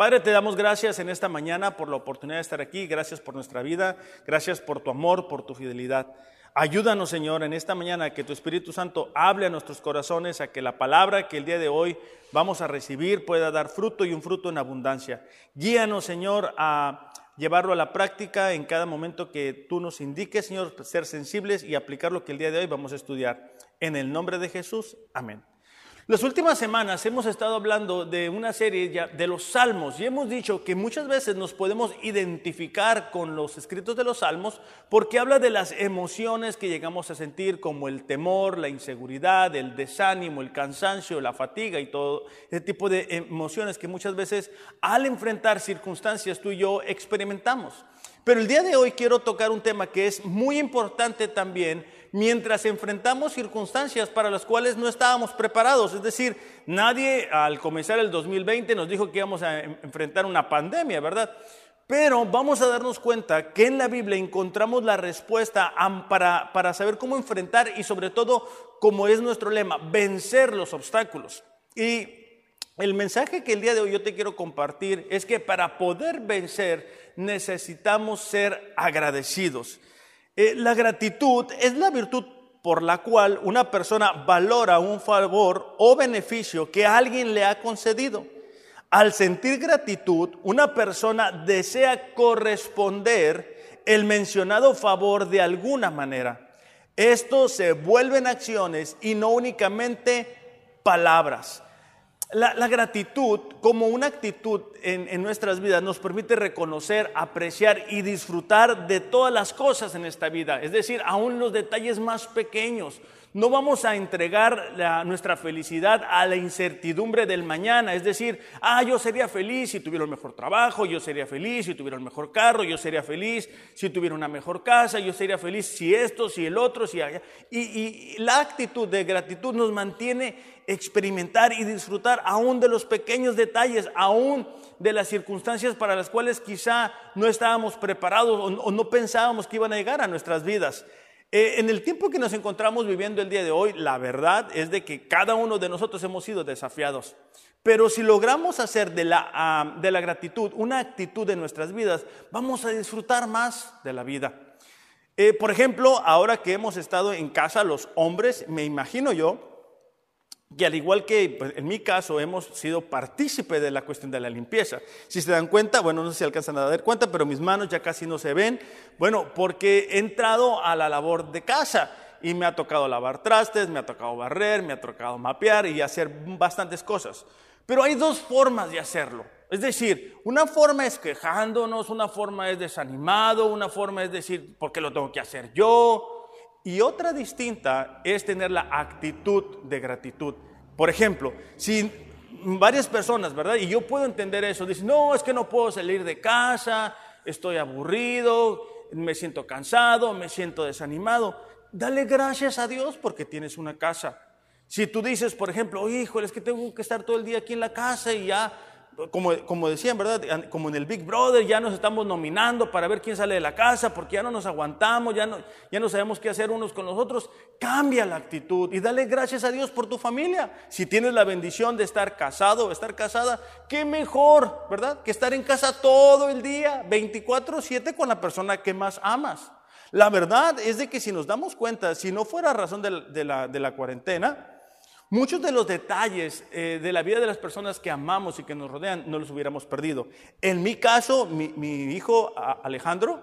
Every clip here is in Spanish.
Padre, te damos gracias en esta mañana por la oportunidad de estar aquí. Gracias por nuestra vida. Gracias por tu amor, por tu fidelidad. Ayúdanos, Señor, en esta mañana a que tu Espíritu Santo hable a nuestros corazones, a que la palabra que el día de hoy vamos a recibir pueda dar fruto y un fruto en abundancia. Guíanos, Señor, a llevarlo a la práctica en cada momento que tú nos indiques, Señor, ser sensibles y aplicar lo que el día de hoy vamos a estudiar. En el nombre de Jesús, amén. Las últimas semanas hemos estado hablando de una serie de los salmos y hemos dicho que muchas veces nos podemos identificar con los escritos de los salmos porque habla de las emociones que llegamos a sentir como el temor, la inseguridad, el desánimo, el cansancio, la fatiga y todo ese tipo de emociones que muchas veces al enfrentar circunstancias tú y yo experimentamos. Pero el día de hoy quiero tocar un tema que es muy importante también mientras enfrentamos circunstancias para las cuales no estábamos preparados. Es decir, nadie al comenzar el 2020 nos dijo que íbamos a enfrentar una pandemia, ¿verdad? Pero vamos a darnos cuenta que en la Biblia encontramos la respuesta para, para saber cómo enfrentar y sobre todo, como es nuestro lema, vencer los obstáculos. Y el mensaje que el día de hoy yo te quiero compartir es que para poder vencer necesitamos ser agradecidos. Eh, la gratitud es la virtud por la cual una persona valora un favor o beneficio que alguien le ha concedido. Al sentir gratitud, una persona desea corresponder el mencionado favor de alguna manera. Esto se vuelve en acciones y no únicamente palabras. La, gratitud como una actitud en, en, nuestras vidas nos permite reconocer, apreciar y disfrutar de todas las cosas en esta vida, es decir, aún los detalles más pequeños. No vamos a entregar nuestra felicidad a la incertidumbre del mañana, es decir, ah, yo sería feliz si tuviera un mejor trabajo, yo sería feliz si tuviera un mejor carro, yo sería feliz si tuviera una mejor casa, yo sería feliz si esto, si el otro, si allá. Y, la actitud de gratitud nos mantiene experimentar y disfrutar aún de los pequeños detalles, aún de las circunstancias para las cuales quizá no estábamos preparados o no pensábamos que iban a llegar a nuestras vidas. Eh, en el tiempo que nos encontramos viviendo el día de hoy, la verdad es de que cada uno de nosotros hemos sido desafiados. Pero si logramos hacer de la, ah, de la gratitud una actitud en nuestras vidas, vamos a disfrutar más de la vida. Eh, por ejemplo, ahora que hemos estado en casa los hombres, me imagino yo, y al igual que pues, en mi caso hemos sido partícipe de la cuestión de la limpieza. Si se dan cuenta, bueno, no si alcanzan a dar cuenta, pero mis manos ya casi no se ven. Bueno, porque he entrado a la labor de casa y me ha tocado lavar trastes, me ha tocado barrer, me ha tocado mapear y hacer bastantes cosas. Pero hay dos formas de hacerlo. Es decir, una forma es quejándonos, una forma es desanimado, una forma es decir, ¿por qué lo tengo que hacer yo? Y otra distinta es tener la actitud de gratitud. Por ejemplo, si varias personas, ¿verdad? Y yo puedo entender eso, dicen, no, es que no puedo salir de casa, estoy aburrido, me siento cansado, me siento desanimado. Dale gracias a Dios porque tienes una casa. Si tú dices, por ejemplo, híjole, es que tengo que estar todo el día aquí en la casa y ya como, como decían, ¿verdad? Como en el Big Brother, ya nos estamos nominando para ver quién sale de la casa, porque ya no nos aguantamos, ya no, ya no sabemos qué hacer unos con los otros. Cambia la actitud y dale gracias a Dios por tu familia. Si tienes la bendición de estar casado o estar casada, qué mejor, ¿verdad? Que estar en casa todo el día, 24-7 con la persona que más amas. La verdad es de que si nos damos cuenta, si no fuera razón de la, de la cuarentena, Muchos de los detalles eh, de la vida de las personas que amamos y que nos rodean no los hubiéramos perdido. En mi caso, mi, hijo Alejandro,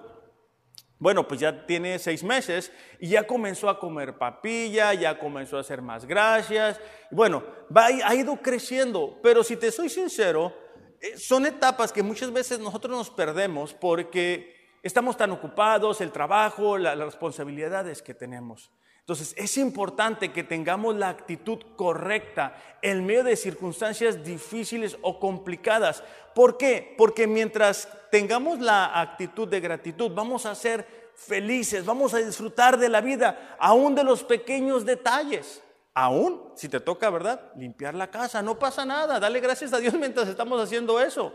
bueno, pues ya tiene seis meses y ya comenzó a comer papilla, ya comenzó a hacer más gracias. Bueno, ha ido creciendo, pero si te soy sincero, eh, son etapas que muchas veces nosotros nos perdemos porque estamos tan ocupados, el trabajo, las responsabilidades que tenemos. Entonces es importante que tengamos la actitud correcta en medio de circunstancias difíciles o complicadas. ¿Por qué? Porque mientras tengamos la actitud de gratitud, vamos a ser felices, vamos a disfrutar de la vida, aún de los pequeños detalles. Aún, si te toca, ¿verdad? Limpiar la casa, no pasa nada, dale gracias a Dios mientras estamos haciendo eso.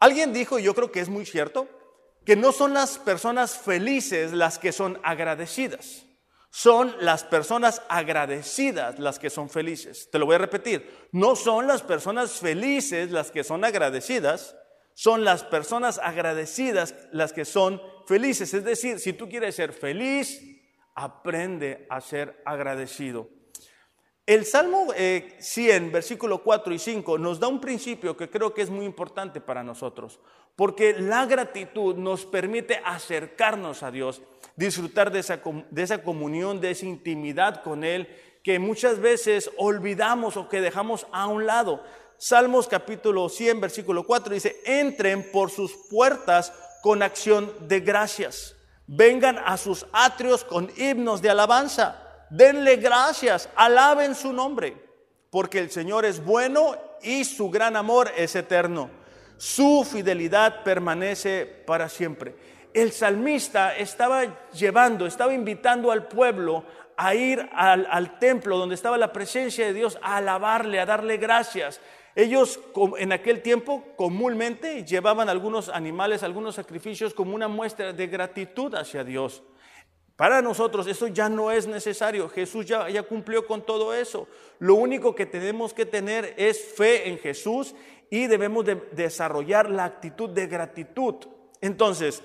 Alguien dijo, y yo creo que es muy cierto, que no son las personas felices las que son agradecidas Son las personas agradecidas las que son felices. Te lo voy a repetir. No son las personas felices las que son agradecidas, son las personas agradecidas las que son felices. Es decir, si tú quieres ser feliz, aprende a ser agradecido. El Salmo 100, eh, versículo 4 y 5, nos da un principio que creo que es muy importante para nosotros, porque la gratitud nos permite acercarnos a Dios, disfrutar de esa, de esa comunión, de esa intimidad con Él, que muchas veces olvidamos o que dejamos a un lado. Salmos capítulo 100, versículo 4 dice, entren por sus puertas con acción de gracias, vengan a sus atrios con himnos de alabanza denle gracias, alaben su nombre, porque el Señor es bueno y su gran amor es eterno. Su fidelidad permanece para siempre. El salmista estaba llevando, estaba invitando al pueblo a ir al, templo donde estaba la presencia de Dios, a alabarle, a darle gracias. Ellos en aquel tiempo comúnmente llevaban algunos animales, algunos sacrificios como una muestra de gratitud hacia Dios. Para nosotros eso ya no es necesario. Jesús ya, cumplió con todo eso. Lo único que tenemos que tener es fe en Jesús y debemos de desarrollar la actitud de gratitud. Entonces,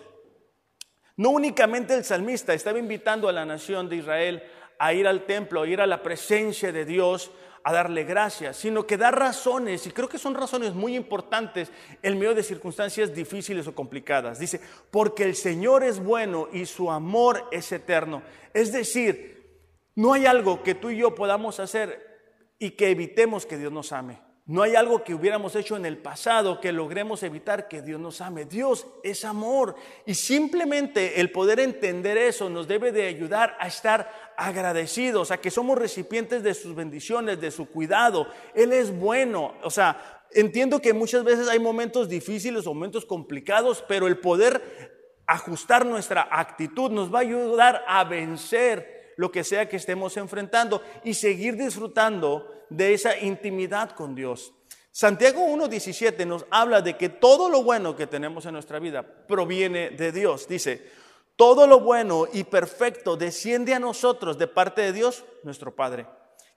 no únicamente el salmista estaba invitando a la nación de Israel a ir al templo, a ir a la presencia de Dios, a darle gracias, sino que da razones, y creo que son razones muy importantes en medio de circunstancias difíciles o complicadas. Dice, porque el Señor es bueno y su amor es eterno. Es decir, no hay algo que tú y yo podamos hacer y que evitemos que Dios nos ame. No hay algo que hubiéramos hecho en el pasado que logremos evitar que Dios nos ame. Dios es amor y simplemente el poder entender eso nos debe de ayudar a estar agradecidos, a que somos recipientes de sus bendiciones, de su cuidado. Él es bueno. O sea, entiendo que muchas veces hay momentos difíciles, momentos complicados, pero el poder ajustar nuestra actitud nos va a ayudar a vencer lo que sea que estemos enfrentando y seguir disfrutando de esa intimidad con Dios. Santiago 1.17 nos habla de que todo lo bueno que tenemos en nuestra vida proviene de Dios. Dice, todo lo bueno y perfecto desciende a nosotros de parte de Dios, nuestro Padre,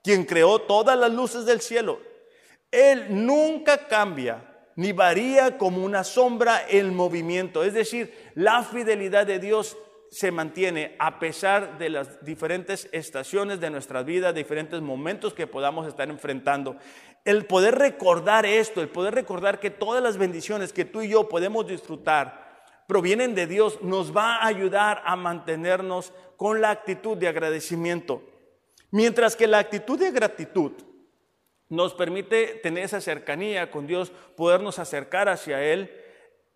quien creó todas las luces del cielo. Él nunca cambia ni varía como una sombra el movimiento. Es decir, la fidelidad de Dios se mantiene a pesar de las diferentes estaciones de nuestra vida, diferentes momentos que podamos estar enfrentando. El poder recordar esto, el poder recordar que todas las bendiciones que tú y yo podemos disfrutar provienen de Dios, nos va a ayudar a mantenernos con la actitud de agradecimiento. Mientras que la actitud de gratitud nos permite tener esa cercanía con Dios, podernos acercar hacia Él,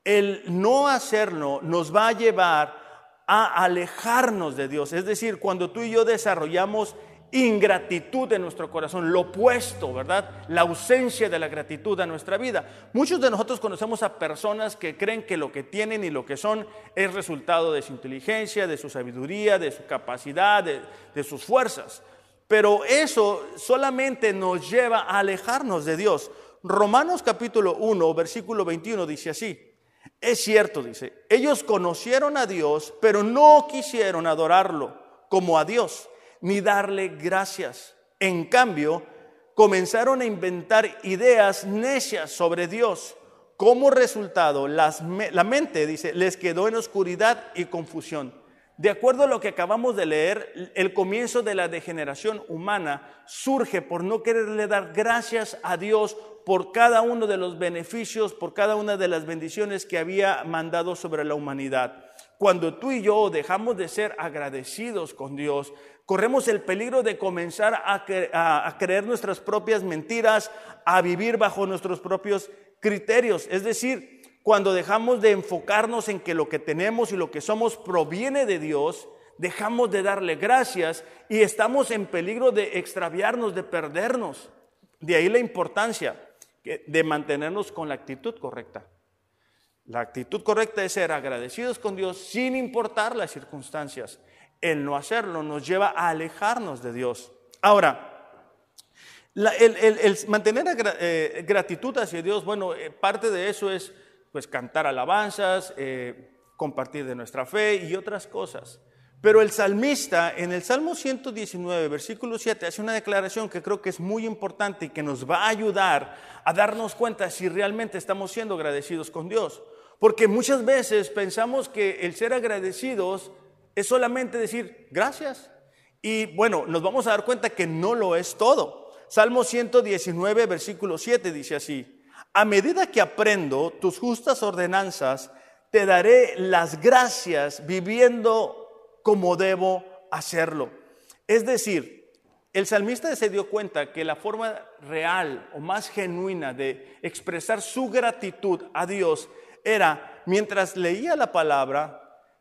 el no hacerlo nos va a llevar a alejarnos de Dios. Es decir, cuando tú y yo desarrollamos ingratitud en nuestro corazón, lo opuesto, ¿verdad? La ausencia de la gratitud a nuestra vida. Muchos de nosotros conocemos a personas que creen que lo que tienen y lo que son es resultado de su inteligencia, de su sabiduría, de su capacidad, de, de sus fuerzas. Pero eso solamente nos lleva a alejarnos de Dios. Romanos capítulo 1, versículo 21 dice así. Es cierto, dice, ellos conocieron a Dios, pero no quisieron adorarlo como a Dios, ni darle gracias. En cambio, comenzaron a inventar ideas necias sobre Dios. Como resultado, la mente, dice, les quedó en oscuridad y confusión. De acuerdo a lo que acabamos de leer, el comienzo de la degeneración humana surge por no quererle dar gracias a Dios por cada uno de los beneficios, por cada una de las bendiciones que había mandado sobre la humanidad. Cuando tú y yo dejamos de ser agradecidos con Dios, corremos el peligro de comenzar a, creer nuestras propias mentiras, a vivir bajo nuestros propios criterios. Es decir, cuando dejamos de enfocarnos en que lo que tenemos y lo que somos proviene de Dios, dejamos de darle gracias y estamos en peligro de extraviarnos, de perdernos. De ahí la importancia de mantenernos con la actitud correcta. La actitud correcta es ser agradecidos con Dios sin importar las circunstancias. El no hacerlo nos lleva a alejarnos de Dios. Ahora, el, mantener eh, gratitud hacia Dios, bueno, eh, parte de eso es pues cantar alabanzas, eh, compartir de nuestra fe y otras cosas. Pero el salmista en el Salmo 119, versículo 7, hace una declaración que creo que es muy importante y que nos va a ayudar a darnos cuenta si realmente estamos siendo agradecidos con Dios. Porque muchas veces pensamos que el ser agradecidos es solamente decir gracias. Y bueno, nos vamos a dar cuenta que no lo es todo. Salmo 119, versículo 7 dice así, a medida que aprendo tus justas ordenanzas, te daré las gracias viviendo como debo hacerlo. Es decir, el salmista se dio cuenta que la forma real o más genuina de expresar su gratitud a Dios era, mientras leía la palabra,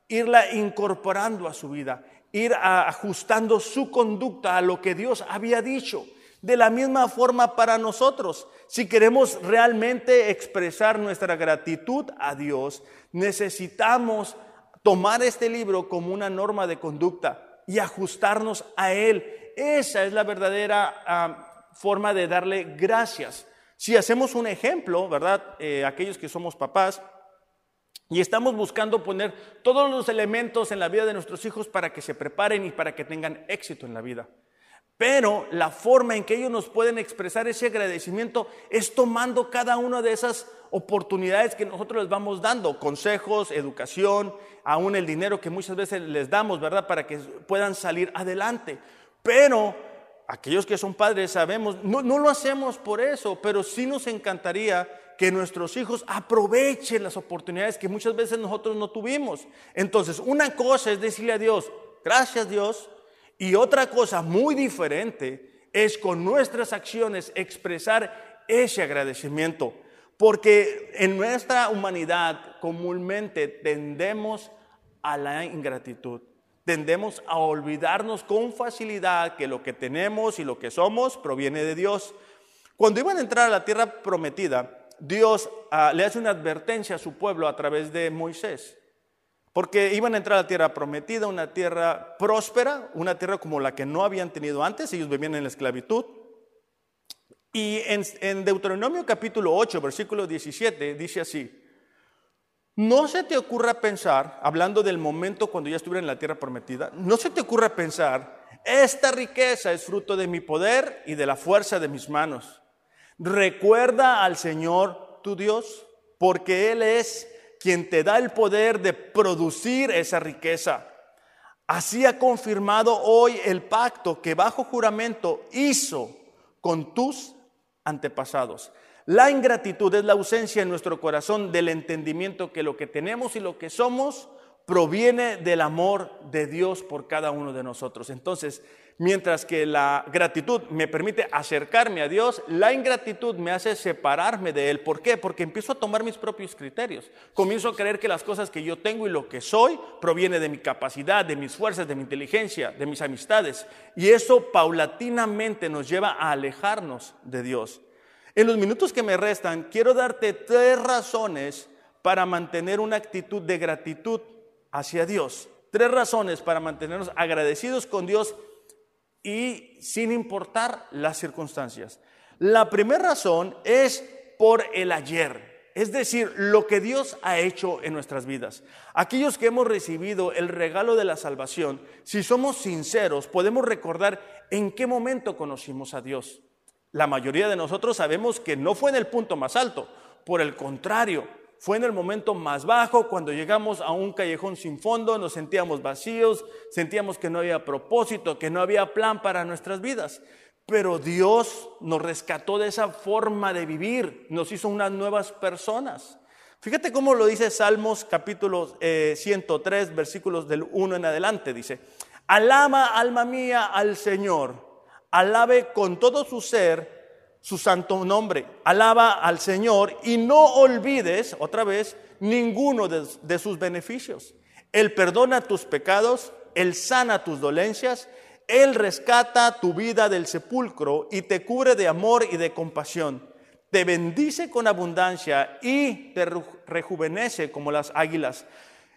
irla incorporando a su vida, ir ajustando su conducta a lo que Dios había dicho. De la misma forma para nosotros, si queremos realmente expresar nuestra gratitud a Dios, necesitamos tomar este libro como una norma de conducta y ajustarnos a él. Esa es la verdadera ah, forma de darle gracias. Si hacemos un ejemplo, ¿verdad? Eh, aquellos que somos papás y estamos buscando poner todos los elementos en la vida de nuestros hijos para que se preparen y para que tengan éxito en la vida. Pero la forma en que ellos nos pueden expresar ese agradecimiento es tomando cada una de esas oportunidades que nosotros les vamos dando, consejos, educación, aún el dinero que muchas veces les damos, ¿verdad? Para que puedan salir adelante. Pero aquellos que son padres sabemos, no, no lo hacemos por eso, pero sí nos encantaría que nuestros hijos aprovechen las oportunidades que muchas veces nosotros no tuvimos. Entonces, una cosa es decirle a Dios, gracias Dios, y otra cosa muy diferente es con nuestras acciones expresar ese agradecimiento. Porque en nuestra humanidad comúnmente tendemos a la ingratitud. Tendemos a olvidarnos con facilidad que lo que tenemos y lo que somos proviene de Dios. Cuando iban a entrar a la tierra prometida, Dios ah, le hace una advertencia a su pueblo a través de Moisés. Porque iban a entrar a la tierra prometida, una tierra próspera, una tierra como la que no habían tenido antes, ellos vivían en la esclavitud. Y en, Deuteronomio capítulo 8, versículo 17, dice así, no se te ocurra pensar, hablando del momento cuando ya estuviera en la tierra prometida, no se te ocurra pensar, esta riqueza es fruto de mi poder y de la fuerza de mis manos. Recuerda al Señor tu Dios, porque Él es quien te da el poder de producir esa riqueza. Así ha confirmado hoy el pacto que bajo juramento hizo con tus antepasados. La ingratitud es la ausencia en nuestro corazón del entendimiento que lo que tenemos y lo que somos proviene del amor de Dios por cada uno de nosotros. Entonces, mientras que la gratitud me permite acercarme a Dios, la ingratitud me hace separarme de Él. ¿Por qué? Porque empiezo a tomar mis propios criterios. Comienzo a creer que las cosas que yo tengo y lo que soy proviene de mi capacidad, de mis fuerzas, de mi inteligencia, de mis amistades. Y eso paulatinamente nos lleva a alejarnos de Dios. En los minutos que me restan, quiero darte tres razones para mantener una actitud de gratitud hacia Dios. Tres razones para mantenernos agradecidos con Dios y sin importar las circunstancias. La primera razón es por el ayer, es decir, lo que Dios ha hecho en nuestras vidas. Aquellos que hemos recibido el regalo de la salvación, si somos sinceros, podemos recordar en qué momento conocimos a Dios. La mayoría de nosotros sabemos que no fue en el punto más alto, por el contrario, fue en el momento más bajo, cuando llegamos a un callejón sin fondo, nos sentíamos vacíos, sentíamos que no había propósito, que no había plan para nuestras vidas. Pero Dios nos rescató de esa forma de vivir, nos hizo unas nuevas personas. Fíjate cómo lo dice Salmos capítulo 103, eh, versículos del 1 en adelante. Dice, alama alma mía al Señor alabe con todo su ser su santo nombre. Alaba al Señor y no olvides, otra vez, ninguno de, sus beneficios. Él perdona tus pecados, Él sana tus dolencias, Él rescata tu vida del sepulcro y te cubre de amor y de compasión. Te bendice con abundancia y te rejuvenece como las águilas.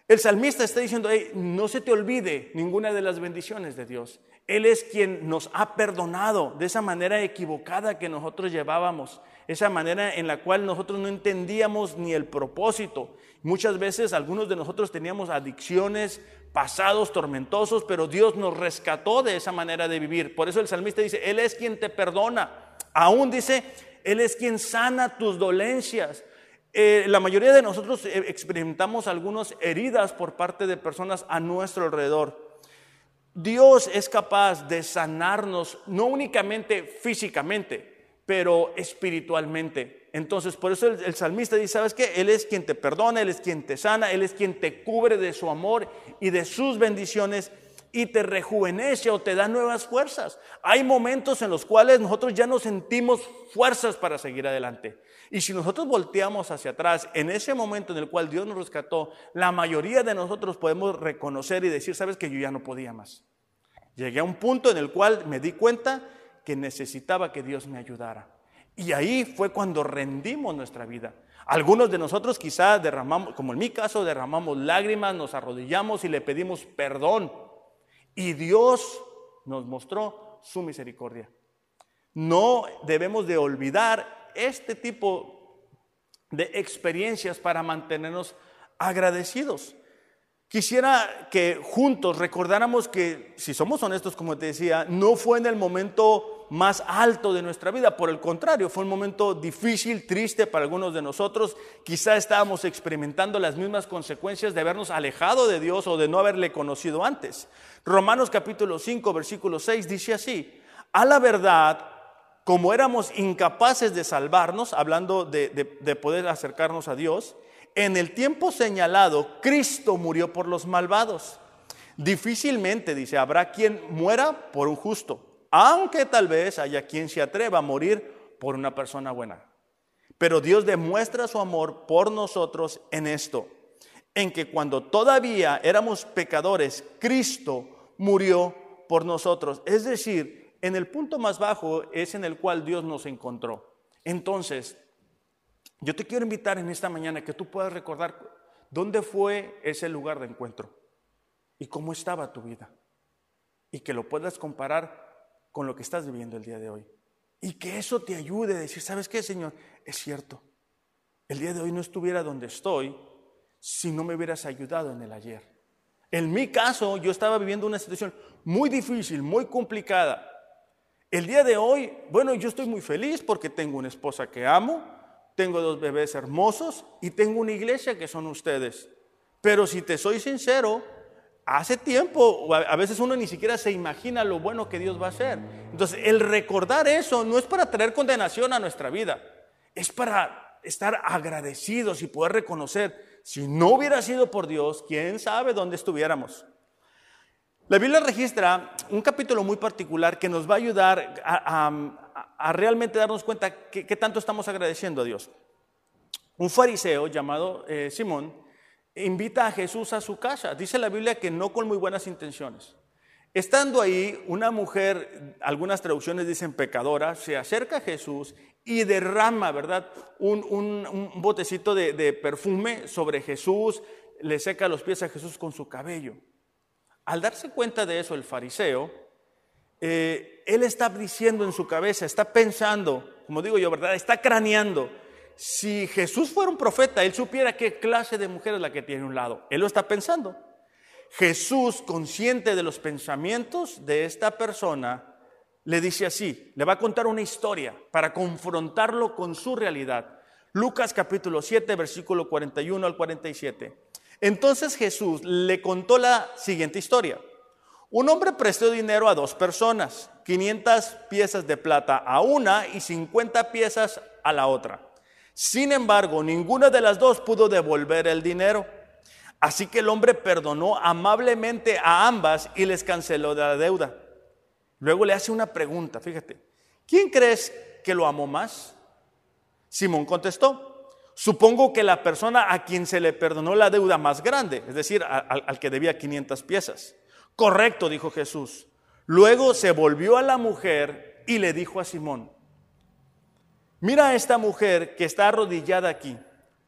El salmista está diciendo, no se te olvide ninguna de las bendiciones de Dios. Él es quien nos ha perdonado de esa manera equivocada que nosotros llevábamos. esa manera en la cual nosotros no entendíamos ni el propósito. Muchas veces algunos de nosotros teníamos adicciones, pasados tormentosos, pero Dios nos rescató de esa manera de vivir. Por eso el salmista dice, Él es quien te perdona. Aún dice, Él es quien sana tus dolencias. Eh, la mayoría de nosotros eh, experimentamos algunas heridas por parte de personas a nuestro alrededor. Dios es capaz de sanarnos no únicamente físicamente, pero espiritualmente. Entonces, por eso el, salmista dice, ¿sabes qué? Él es quien te perdona, Él es quien te sana, Él es quien te cubre de su amor y de sus bendiciones y te rejuvenece o te da nuevas fuerzas. Hay momentos en los cuales nosotros ya no sentimos fuerzas para seguir adelante. Y si nosotros volteamos hacia atrás, en ese momento en el cual Dios nos rescató, la mayoría de nosotros podemos reconocer y decir, sabes que yo ya no podía más. Llegué a un punto en el cual me di cuenta que necesitaba que Dios me ayudara. Y ahí fue cuando rendimos nuestra vida. Algunos de nosotros quizá derramamos, como en mi caso, derramamos lágrimas, nos arrodillamos y le pedimos perdón. Y Dios nos mostró su misericordia. No debemos de olvidar este tipo de experiencias para mantenernos agradecidos. Quisiera que juntos recordáramos que, si somos honestos, como te decía, no fue en el momento más alto de nuestra vida, por el contrario, fue un momento difícil, triste para algunos de nosotros. Quizá estábamos experimentando las mismas consecuencias de habernos alejado de Dios o de no haberle conocido antes. Romanos capítulo 5, versículo 6 dice así, a la verdad, como éramos incapaces de salvarnos, hablando de, poder acercarnos a Dios, en el tiempo señalado, Cristo murió por los malvados. Difícilmente, dice, habrá quien muera por un justo, aunque tal vez haya quien se atreva a morir por una persona buena. Pero Dios demuestra su amor por nosotros en esto, en que cuando todavía éramos pecadores, Cristo murió por nosotros. Es decir, en el punto más bajo es en el cual Dios nos encontró. Entonces, yo te quiero invitar en esta mañana que tú puedas recordar dónde fue ese lugar de encuentro y cómo estaba tu vida. Y que lo puedas comparar con lo que estás viviendo el día de hoy. Y que eso te ayude a decir, ¿sabes qué, Señor? Es cierto. El día de hoy no estuviera donde estoy si no me hubieras ayudado en el ayer. En mi caso, yo estaba viviendo una situación muy difícil, muy complicada. El día de hoy, bueno, yo estoy muy feliz porque tengo una esposa que amo, tengo dos bebés hermosos y tengo una iglesia que son ustedes. Pero si te soy sincero, hace tiempo, a veces uno ni siquiera se imagina lo bueno que Dios va a hacer. Entonces, el recordar eso no es para traer condenación a nuestra vida, es para estar agradecidos y poder reconocer, si no hubiera sido por Dios, quién sabe dónde estuviéramos. La Biblia registra un capítulo muy particular que nos va a ayudar a, realmente darnos cuenta que, tanto estamos agradeciendo a Dios. Un fariseo llamado eh, Simón invita a Jesús a su casa. Dice la Biblia que no con muy buenas intenciones. Estando ahí, una mujer, algunas traducciones dicen pecadora, se acerca a Jesús y derrama, ¿verdad? Un, botecito de, perfume sobre Jesús, le seca los pies a Jesús con su cabello. Al darse cuenta de eso el fariseo, eh, él está diciendo en su cabeza, está pensando, como digo yo, ¿verdad? Está craneando. Si Jesús fuera un profeta, él supiera qué clase de mujer es la que tiene un lado. Él lo está pensando. Jesús, consciente de los pensamientos de esta persona, le dice así, le va a contar una historia para confrontarlo con su realidad. Lucas capítulo 7, versículo 41 al 47. Entonces Jesús le contó la siguiente historia. Un hombre prestó dinero a dos personas, 500 piezas de plata a una y 50 piezas a la otra. Sin embargo, ninguna de las dos pudo devolver el dinero. Así que el hombre perdonó amablemente a ambas y les canceló la deuda. Luego le hace una pregunta, fíjate, ¿quién crees que lo amó más? Simón contestó, Supongo que la persona a quien se le perdonó la deuda más grande, es decir, al, que debía 500 piezas. Correcto, dijo Jesús. Luego se volvió a la mujer y le dijo a Simón, mira a esta mujer que está arrodillada aquí.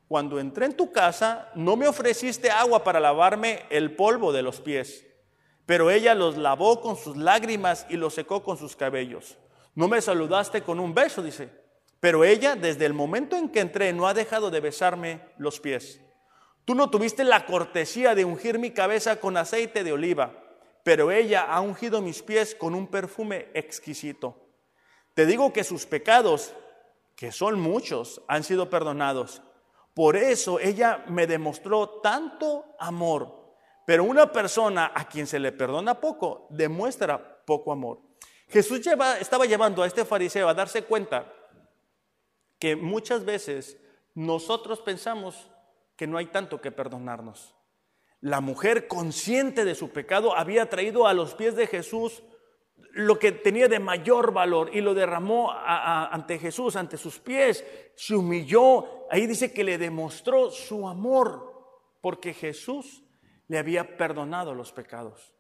Cuando entré en tu casa, no me ofreciste agua para lavarme el polvo de los pies, pero ella los lavó con sus lágrimas y los secó con sus cabellos. No me saludaste con un beso, dice Pero ella, desde el momento en que entré, no ha dejado de besarme los pies. Tú no tuviste la cortesía de ungir mi cabeza con aceite de oliva, pero ella ha ungido mis pies con un perfume exquisito. Te digo que sus pecados, que son muchos, han sido perdonados. Por eso ella me demostró tanto amor. Pero una persona a quien se le perdona poco, demuestra poco amor. Jesús estaba llevando a este fariseo a darse cuenta que muchas veces nosotros pensamos que no hay tanto que perdonarnos. La mujer consciente de su pecado había traído a los pies de Jesús lo que tenía de mayor valor y lo derramó ante Jesús, ante sus pies, se humilló. Ahí dice que le demostró su amor porque Jesús le había perdonado los pecados.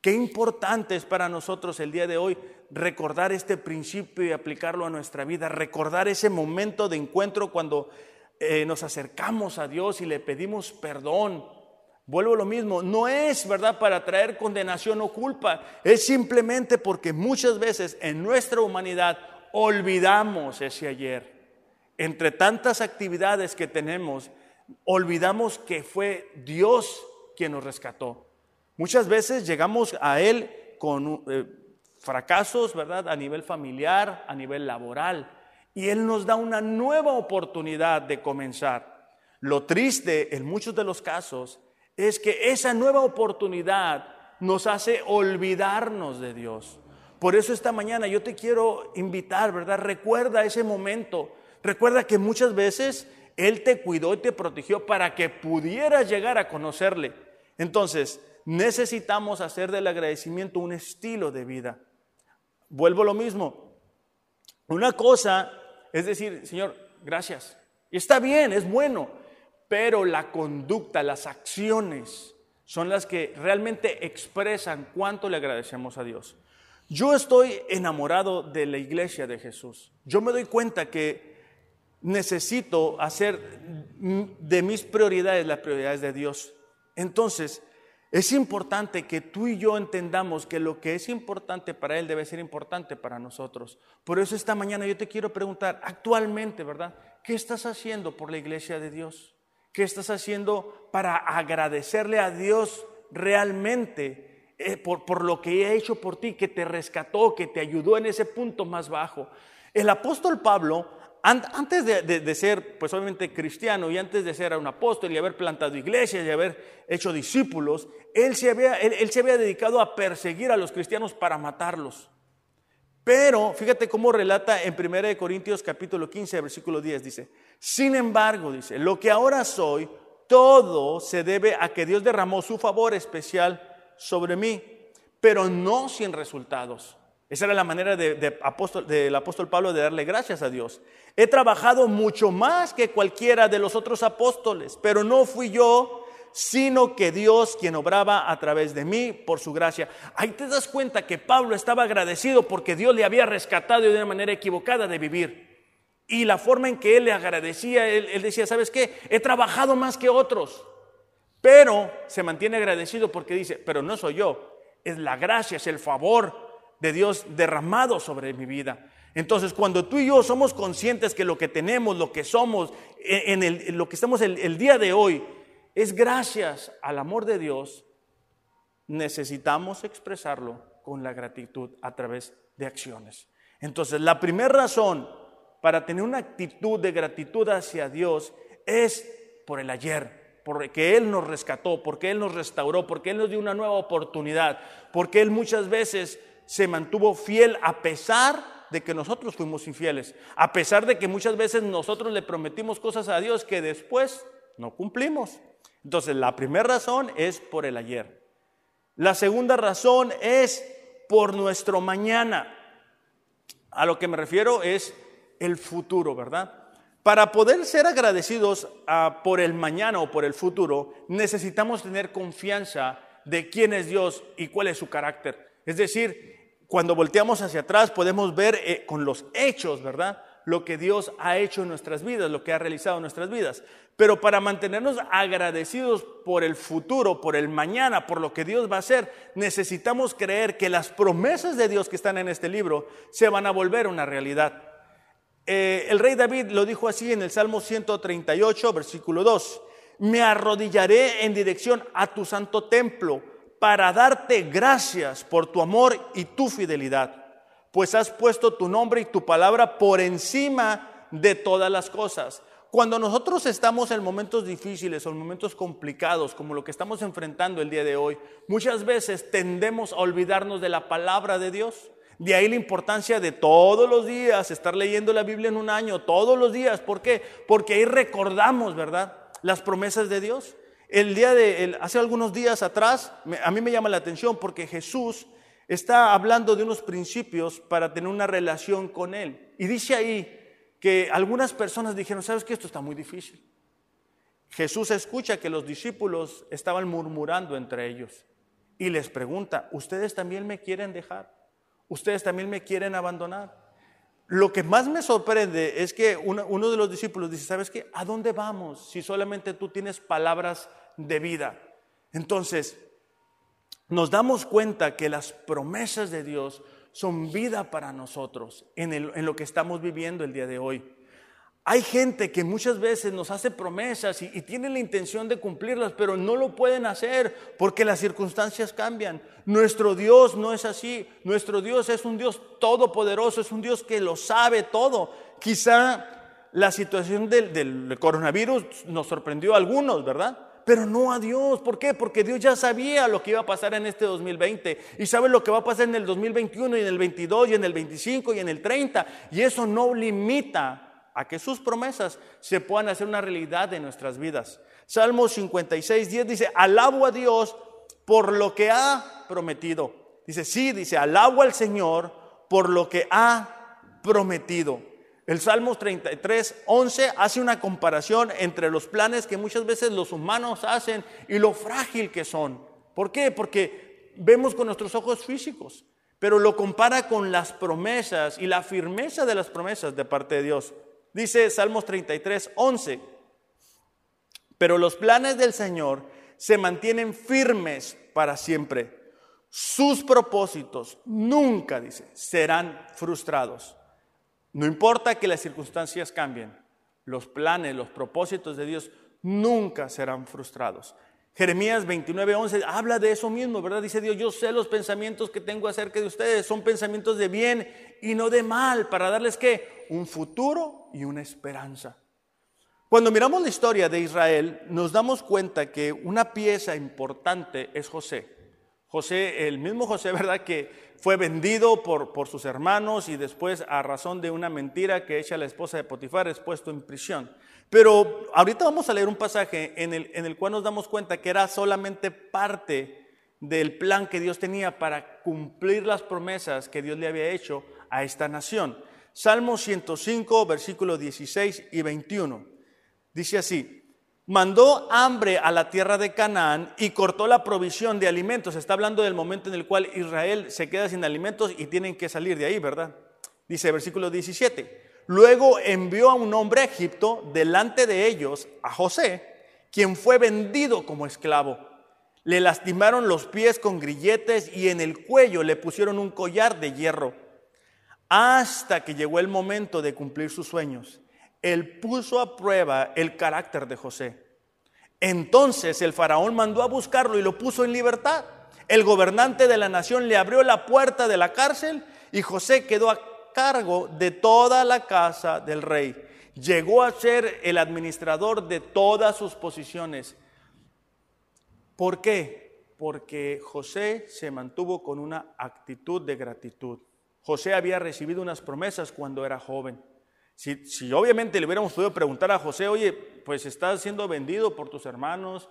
Qué importante es para nosotros el día de hoy recordar este principio y aplicarlo a nuestra vida, recordar ese momento de encuentro cuando eh, nos acercamos a Dios y le pedimos perdón. Vuelvo a lo mismo, no es verdad para traer condenación o culpa, es simplemente porque muchas veces en nuestra humanidad olvidamos ese ayer. Entre tantas actividades que tenemos, olvidamos que fue Dios quien nos rescató. Muchas veces llegamos a Él con eh, fracasos, ¿verdad? A nivel familiar, a nivel laboral. Y Él nos da una nueva oportunidad de comenzar. Lo triste en muchos de los casos es que esa nueva oportunidad nos hace olvidarnos de Dios. Por eso esta mañana yo te quiero invitar, ¿verdad? Recuerda ese momento. Recuerda que muchas veces Él te cuidó y te protegió para que pudieras llegar a conocerle. Entonces, necesitamos hacer del agradecimiento un estilo de vida. Vuelvo a lo mismo. Una cosa es decir, Señor, gracias. Está bien, es bueno, pero la conducta, las acciones son las que realmente expresan cuánto le agradecemos a Dios. Yo estoy enamorado de la iglesia de Jesús. Yo me doy cuenta que necesito hacer de mis prioridades las prioridades de Dios. Entonces, es importante que tú y yo entendamos que lo que es importante para Él debe ser importante para nosotros. Por eso esta mañana yo te quiero preguntar, actualmente, ¿verdad? ¿Qué estás haciendo por la iglesia de Dios? ¿Qué estás haciendo para agradecerle a Dios realmente eh, por, por lo que ha hecho por ti, que te rescató, que te ayudó en ese punto más bajo? El apóstol Pablo antes de, ser, pues obviamente, cristiano y antes de ser un apóstol y haber plantado iglesias y haber hecho discípulos, él se había, él, se había dedicado a perseguir a los cristianos para matarlos. Pero fíjate cómo relata en 1 Corintios capítulo 15, versículo 10, dice, sin embargo, dice, lo que ahora soy, todo se debe a que Dios derramó su favor especial sobre mí, pero no sin resultados. Esa era la manera apóstol, del apóstol Pablo de darle gracias a Dios. He trabajado mucho más que cualquiera de los otros apóstoles, pero no fui yo, sino que Dios quien obraba a través de mí por su gracia. Ahí te das cuenta que Pablo estaba agradecido porque Dios le había rescatado de una manera equivocada de vivir. Y la forma en que él le agradecía, él, él decía, ¿sabes qué? He trabajado más que otros, pero se mantiene agradecido porque dice, pero no soy yo, es la gracia, es el favor de Dios derramado sobre mi vida. Entonces, cuando tú y yo somos conscientes que lo que tenemos, lo que somos, e, en, lo que estamos el, el día de hoy, es gracias al amor de Dios, necesitamos expresarlo con la gratitud a través de acciones. Entonces, la primera razón para tener una actitud de gratitud hacia Dios es por el ayer, porque Él nos rescató, porque Él nos restauró, porque Él nos dio una nueva oportunidad, porque Él muchas veces se mantuvo fiel a pesar de que nosotros fuimos infieles, a pesar de que muchas veces nosotros le prometimos cosas a Dios que después no cumplimos. Entonces, la primera razón es por el ayer. La segunda razón es por nuestro mañana. A lo que me refiero es el futuro, ¿verdad? Para poder ser agradecidos ah, por el mañana o por el futuro, necesitamos tener confianza de quién es Dios y cuál es su carácter. Es decir, cuando volteamos hacia atrás podemos ver eh, con los hechos, ¿verdad? Lo que Dios ha hecho en nuestras vidas, lo que ha realizado en nuestras vidas. Pero para mantenernos agradecidos por el futuro, por el mañana, por lo que Dios va a hacer, necesitamos creer que las promesas de Dios que están en este libro se van a volver una realidad. eh, el rey David lo dijo así en el Salmo 138, versículo 2. Me arrodillaré en dirección a tu santo templo para darte gracias por tu amor y tu fidelidad, pues has puesto tu nombre y tu palabra por encima de todas las cosas. Cuando nosotros estamos en momentos difíciles o en momentos complicados, como lo que estamos enfrentando el día de hoy, muchas veces tendemos a olvidarnos de la palabra de Dios. De ahí la importancia de todos los días estar leyendo la Biblia en un año, todos los días. ¿Por qué? Porque ahí recordamos, ¿verdad? Las promesas de Dios. El día de, hace algunos días atrás, a mí me llama la atención porque Jesús está hablando de unos principios para tener una relación con Él. Y dice ahí que algunas personas dijeron, ¿sabes qué? Esto está muy difícil. Jesús escucha que los discípulos estaban murmurando entre ellos y les pregunta, ¿ustedes también me quieren dejar? ¿Ustedes también me quieren abandonar? Lo que más me sorprende es que uno, de los discípulos dice, ¿sabes qué? ¿A dónde vamos si solamente tú tienes palabras de vida? Entonces, nos damos cuenta que las promesas de Dios son vida para nosotros en, en lo que estamos viviendo el día de hoy. Hay gente que muchas veces nos hace promesas y, y tienen la intención de cumplirlas, pero no lo pueden hacer porque las circunstancias cambian. Nuestro Dios no es así. Nuestro Dios es un Dios todopoderoso, es un Dios que lo sabe todo. Quizá la situación del, del coronavirus nos sorprendió a algunos, ¿verdad? Pero no a Dios. ¿Por qué? Porque Dios ya sabía lo que iba a pasar en este 2020 y sabe lo que va a pasar en el 2021 y en el 22 y en el 25 y en el 30. Y eso no limita a que sus promesas se puedan hacer una realidad en nuestras vidas. Salmo 56, 10 dice, alabo a Dios por lo que ha prometido. Dice, sí, dice, alabo al Señor por lo que ha prometido. El Salmo 33, 11 hace una comparación entre los planes que muchas veces los humanos hacen y lo frágil que son. ¿Por qué? Porque vemos con nuestros ojos físicos, pero lo compara con las promesas y la firmeza de las promesas de parte de Dios. Dice Salmos 33, 11. Pero los planes del Señor se mantienen firmes para siempre. Sus propósitos nunca, dice, serán frustrados. No importa que las circunstancias cambien, los planes, los propósitos de Dios nunca serán frustrados. Jeremías 29, 11 habla de eso mismo, ¿verdad? Dice Dios, yo sé los pensamientos que tengo acerca de ustedes, son pensamientos de bien y no de mal, para darles qué? Un futuro y una esperanza. Cuando miramos la historia de Israel, nos damos cuenta que una pieza importante es José. José, el mismo José, ¿verdad? Que fue vendido por, por sus hermanos y después a razón de una mentira que echa la esposa de Potifar es puesto en prisión. Pero ahorita vamos a leer un pasaje en el, en el cual nos damos cuenta que era solamente parte del plan que Dios tenía para cumplir las promesas que Dios le había hecho a esta nación. Salmo 105, versículos 16 y 21. Dice así, mandó hambre a la tierra de Canaán y cortó la provisión de alimentos. Está hablando del momento en el cual Israel se queda sin alimentos y tienen que salir de ahí, ¿verdad? Dice versículo 17. Luego envió a un hombre a Egipto delante de ellos, a José, quien fue vendido como esclavo. Le lastimaron los pies con grilletes y en el cuello le pusieron un collar de hierro. Hasta que llegó el momento de cumplir sus sueños, él puso a prueba el carácter de José. Entonces el faraón mandó a buscarlo y lo puso en libertad. El gobernante de la nación le abrió la puerta de la cárcel y José quedó a cargo de toda la casa del rey. Llegó a ser el administrador de todas sus posiciones. ¿Por qué? Porque José se mantuvo con una actitud de gratitud. José había recibido unas promesas cuando era joven. Si, obviamente le hubiéramos podido preguntar a José, oye, pues estás siendo vendido por tus hermanos,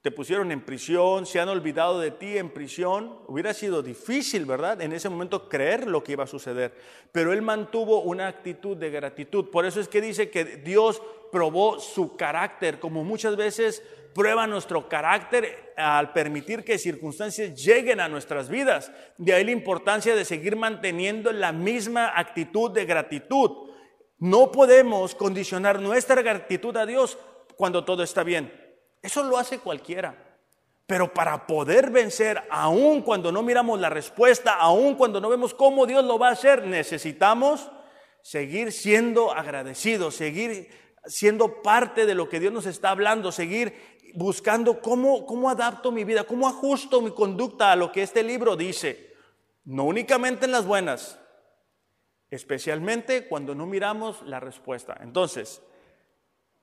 te pusieron en prisión, se han olvidado de ti en prisión, hubiera sido difícil, ¿verdad? En ese momento creer lo que iba a suceder. Pero él mantuvo una actitud de gratitud. Por eso es que dice que Dios probó su carácter, como muchas veces prueba nuestro carácter al permitir que circunstancias lleguen a nuestras vidas. De ahí la importancia de seguir manteniendo la misma actitud de gratitud. No podemos condicionar nuestra gratitud a Dios cuando todo está bien. Eso lo hace cualquiera. Pero para poder vencer, aun cuando no miramos la respuesta, aun cuando no vemos cómo Dios lo va a hacer, necesitamos seguir siendo agradecidos, seguir siendo parte de lo que Dios nos está hablando, seguir buscando cómo, cómo adapto mi vida, cómo ajusto mi conducta a lo que este libro dice. No únicamente en las buenas, especialmente cuando no miramos la respuesta. Entonces,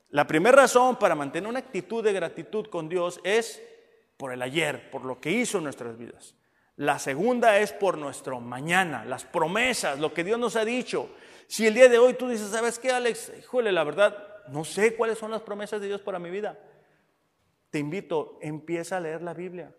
la primera razón para mantener una actitud de gratitud con Dios es por el ayer, por lo que hizo en nuestras vidas. La segunda es por nuestro mañana, las promesas, lo que Dios nos ha dicho. Si el día de hoy tú dices, ¿sabes qué, Alex? Híjole, la verdad, no sé cuáles son las promesas de Dios para mi vida. Te invito, empieza a leer la Biblia.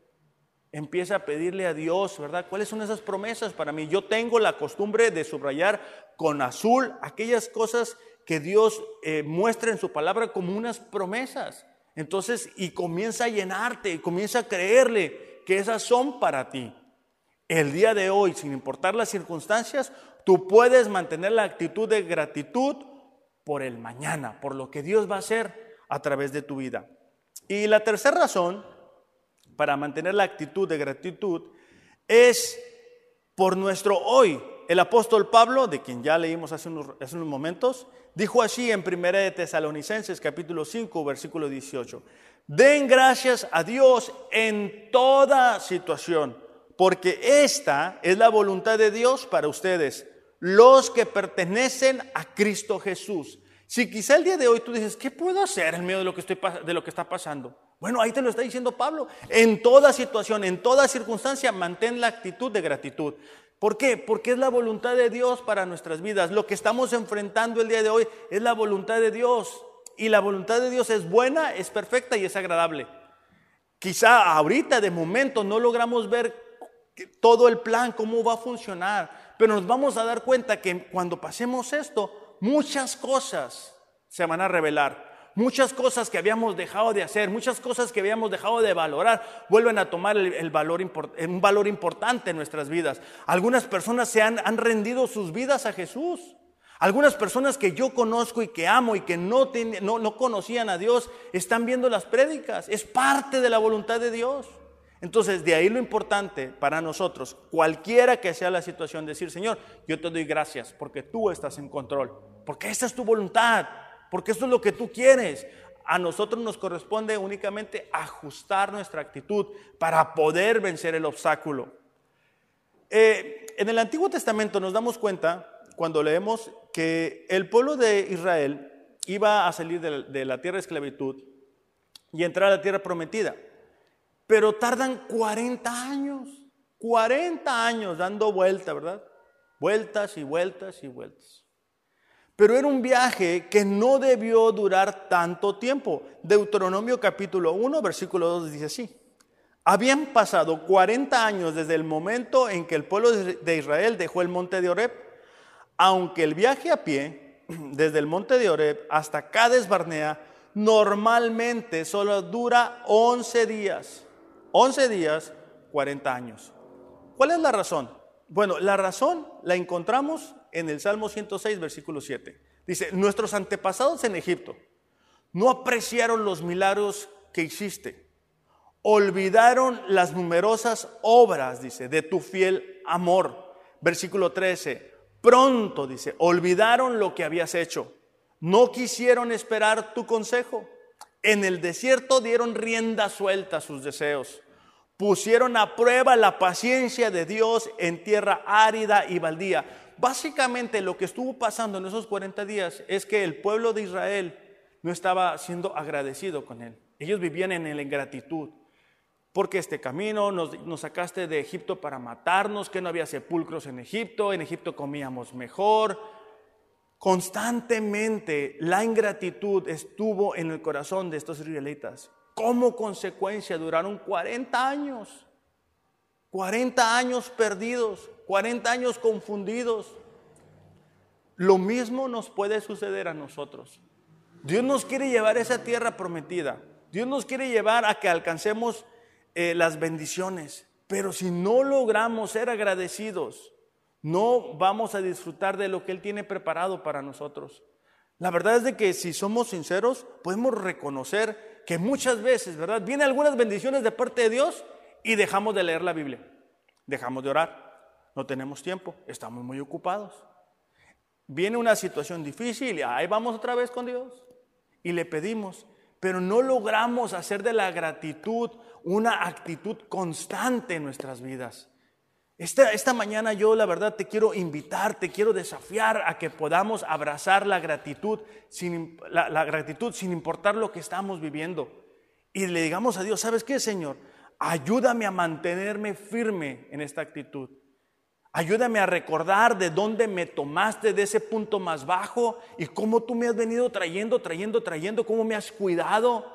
Empieza a pedirle a Dios, ¿verdad? ¿Cuáles son esas promesas para mí? Yo tengo la costumbre de subrayar con azul aquellas cosas que Dios eh, muestra en su palabra como unas promesas. Entonces, y comienza a llenarte, y comienza a creerle que esas son para ti. El día de hoy, sin importar las circunstancias, tú puedes mantener la actitud de gratitud por el mañana, por lo que Dios va a hacer a través de tu vida. Y la tercera razón para mantener la actitud de gratitud es por nuestro hoy. El apóstol Pablo, de quien ya leímos hace unos, momentos, dijo así en 1 de Tesalonicenses capítulo 5, versículo 18. Den gracias a Dios en toda situación, porque esta es la voluntad de Dios para ustedes, los que pertenecen a Cristo Jesús. Si quizá el día de hoy tú dices, ¿qué puedo hacer en medio de lo que, estoy, de lo que está pasando? Bueno, ahí te lo está diciendo Pablo. En toda situación, en toda circunstancia, mantén la actitud de gratitud. ¿Por qué? Porque es la voluntad de Dios para nuestras vidas. Lo que estamos enfrentando el día de hoy es la voluntad de Dios. Y la voluntad de Dios es buena, es perfecta y es agradable. Quizá ahorita de momento no logramos ver todo el plan, cómo va a funcionar, pero nos vamos a dar cuenta que cuando pasemos esto, muchas cosas se van a revelar. Muchas cosas que habíamos dejado de hacer, muchas cosas que habíamos dejado de valorar, vuelven a tomar el, valor, un valor importante en nuestras vidas. Algunas personas se han, han rendido sus vidas a Jesús. Algunas personas que yo conozco y que amo y que no, no, no, conocían a Dios están viendo las prédicas. Es parte de la voluntad de Dios. Entonces, de ahí lo importante para nosotros, cualquiera que sea la situación, decir, Señor, yo te doy gracias porque tú estás en control, porque esta es tu voluntad porque esto es lo que tú quieres. A nosotros nos corresponde únicamente ajustar nuestra actitud para poder vencer el obstáculo. Eh, en el Antiguo Testamento nos damos cuenta, cuando leemos, que el pueblo de Israel iba a salir de, de la tierra de esclavitud y entrar a la tierra prometida. Pero tardan 40 años, 40 años dando vuelta, ¿verdad? Vueltas y vueltas y vueltas. Pero era un viaje que no debió durar tanto tiempo. Deuteronomio capítulo 1, versículo 2 dice así. Habían pasado 40 años desde el momento en que el pueblo de Israel dejó el monte de Oreb, aunque el viaje a pie desde el monte de Oreb hasta Cades Barnea normalmente solo dura 11 días. 11 días, 40 años. ¿Cuál es la razón? Bueno, la razón la encontramos en el Salmo 106, versículo 7. Dice, nuestros antepasados en Egipto no apreciaron los milagros que hiciste, olvidaron las numerosas obras, dice, de tu fiel amor. Versículo 13, pronto, dice, olvidaron lo que habías hecho, no quisieron esperar tu consejo. En el desierto dieron rienda suelta a sus deseos. Pusieron a prueba la paciencia de Dios en tierra árida y baldía básicamente lo que estuvo pasando en esos 40 días es que el pueblo de Israel no estaba siendo agradecido con él. Ellos vivían en la ingratitud. Porque este camino nos, sacaste de Egipto para matarnos, que no había sepulcros en Egipto, en Egipto comíamos mejor. Constantemente la ingratitud estuvo en el corazón de estos israelitas. Como consecuencia duraron 40 años. 40 años perdidos, 40 años confundidos. Lo mismo nos puede suceder a nosotros. Dios nos quiere llevar a esa tierra prometida. Dios nos quiere llevar a que alcancemos eh, las bendiciones. Pero si no logramos ser agradecidos, no vamos a disfrutar de lo que Él tiene preparado para nosotros. La verdad es de que si somos sinceros, podemos reconocer que muchas veces, ¿verdad? Vienen algunas bendiciones de parte de Dios y dejamos de leer la Biblia, dejamos de orar, no tenemos tiempo, estamos muy ocupados. Viene una situación difícil y ahí vamos otra vez con Dios y le pedimos, pero no logramos hacer de la gratitud una actitud constante en nuestras vidas. Esta, esta, mañana yo la verdad te quiero invitar, te quiero desafiar a que podamos abrazar la gratitud, sin, la gratitud sin importar lo que estamos viviendo. Y le digamos a Dios, ¿sabes qué, Señor? Ayúdame a mantenerme firme en esta actitud. Ayúdame a recordar de dónde me tomaste de ese punto más bajo y cómo tú me has venido trayendo, trayendo, trayendo, cómo me has cuidado.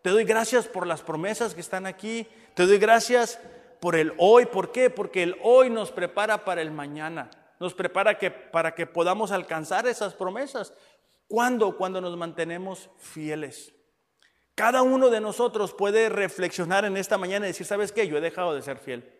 Te doy gracias por las promesas que están aquí. Te doy gracias por el hoy. ¿Por qué? Porque el hoy nos prepara para el mañana. Nos prepara que, para que podamos alcanzar esas promesas. ¿Cuándo? Cuando nos mantenemos fieles. Cada uno de nosotros puede reflexionar en esta mañana y decir, ¿sabes qué? Yo he dejado de ser fiel.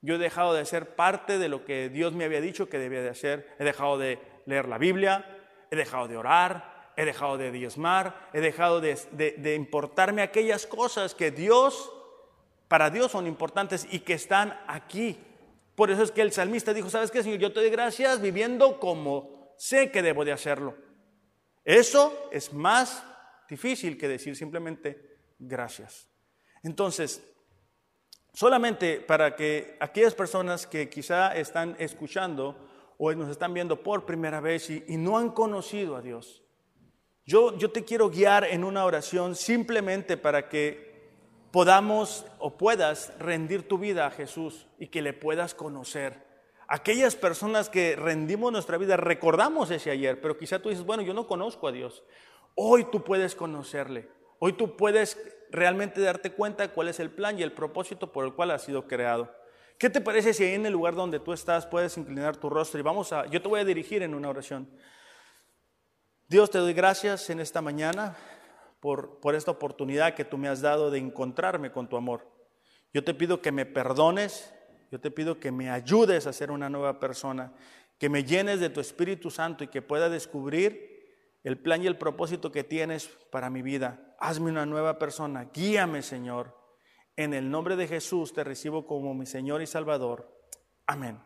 Yo he dejado de ser parte de lo que Dios me había dicho que debía de hacer. He dejado de leer la Biblia, he dejado de orar, he dejado de diezmar, he dejado de, importarme aquellas cosas que Dios, para Dios son importantes y que están aquí. Por eso es que el salmista dijo, ¿sabes qué, Señor? Yo te doy gracias viviendo como sé que debo de hacerlo. Eso es más difícil que decir simplemente gracias. Entonces, Solamente para que aquellas personas que quizá están escuchando o nos están viendo por primera vez y, no han conocido a Dios, yo, yo te quiero guiar en una oración simplemente para que podamos o puedas rendir tu vida a Jesús y que le puedas conocer. Aquellas personas que rendimos nuestra vida, recordamos ese ayer, pero quizá tú dices, bueno, yo no conozco a Dios. Hoy tú puedes conocerle. Hoy tú puedes realmente darte cuenta cuál es el plan y el propósito por el cual has sido creado. ¿Qué te parece si ahí en el lugar donde tú estás puedes inclinar tu rostro y vamos a, yo te voy a dirigir en una oración. Dios, te doy gracias en esta mañana por, por esta oportunidad que tú me has dado de encontrarme con tu amor. Yo te pido que me perdones, yo te pido que me ayudes a ser una nueva persona, que me llenes de tu Espíritu Santo y que pueda descubrir el plan y el propósito que tienes para mi vida. Hazme una nueva persona. Guíame, Señor. En el nombre de Jesús te recibo como mi Señor y Salvador. Amén.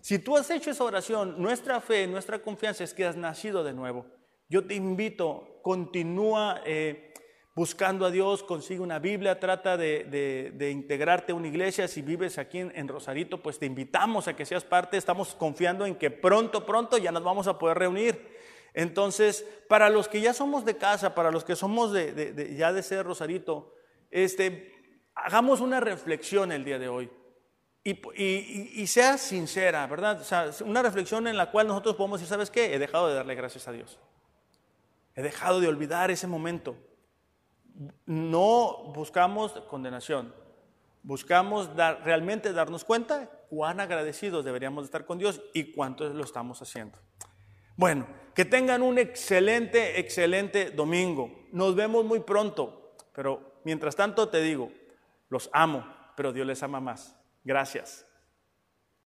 Si tú has hecho esa oración, nuestra fe, nuestra confianza es que has nacido de nuevo. Yo te invito, continúa eh, buscando a Dios, consigue una Biblia, trata de, integrarte a una iglesia. Si vives aquí en, en, Rosarito, pues te invitamos a que seas parte. Estamos confiando en que pronto, pronto ya nos vamos a poder reunir. Entonces, para los que ya somos de casa, para los que somos de, ya de ser Rosarito, este, hagamos una reflexión el día de hoy. Y, sea sincera, ¿verdad? O sea, una reflexión en la cual nosotros podemos decir, ¿sabes qué? He dejado de darle gracias a Dios. He dejado de olvidar ese momento. No buscamos condenación. Buscamos realmente darnos cuenta cuán agradecidos deberíamos estar con Dios y cuánto lo estamos haciendo. Bueno, que tengan un excelente, excelente domingo. Nos vemos muy pronto, pero mientras tanto te digo, los amo, pero Dios les ama más. Gracias.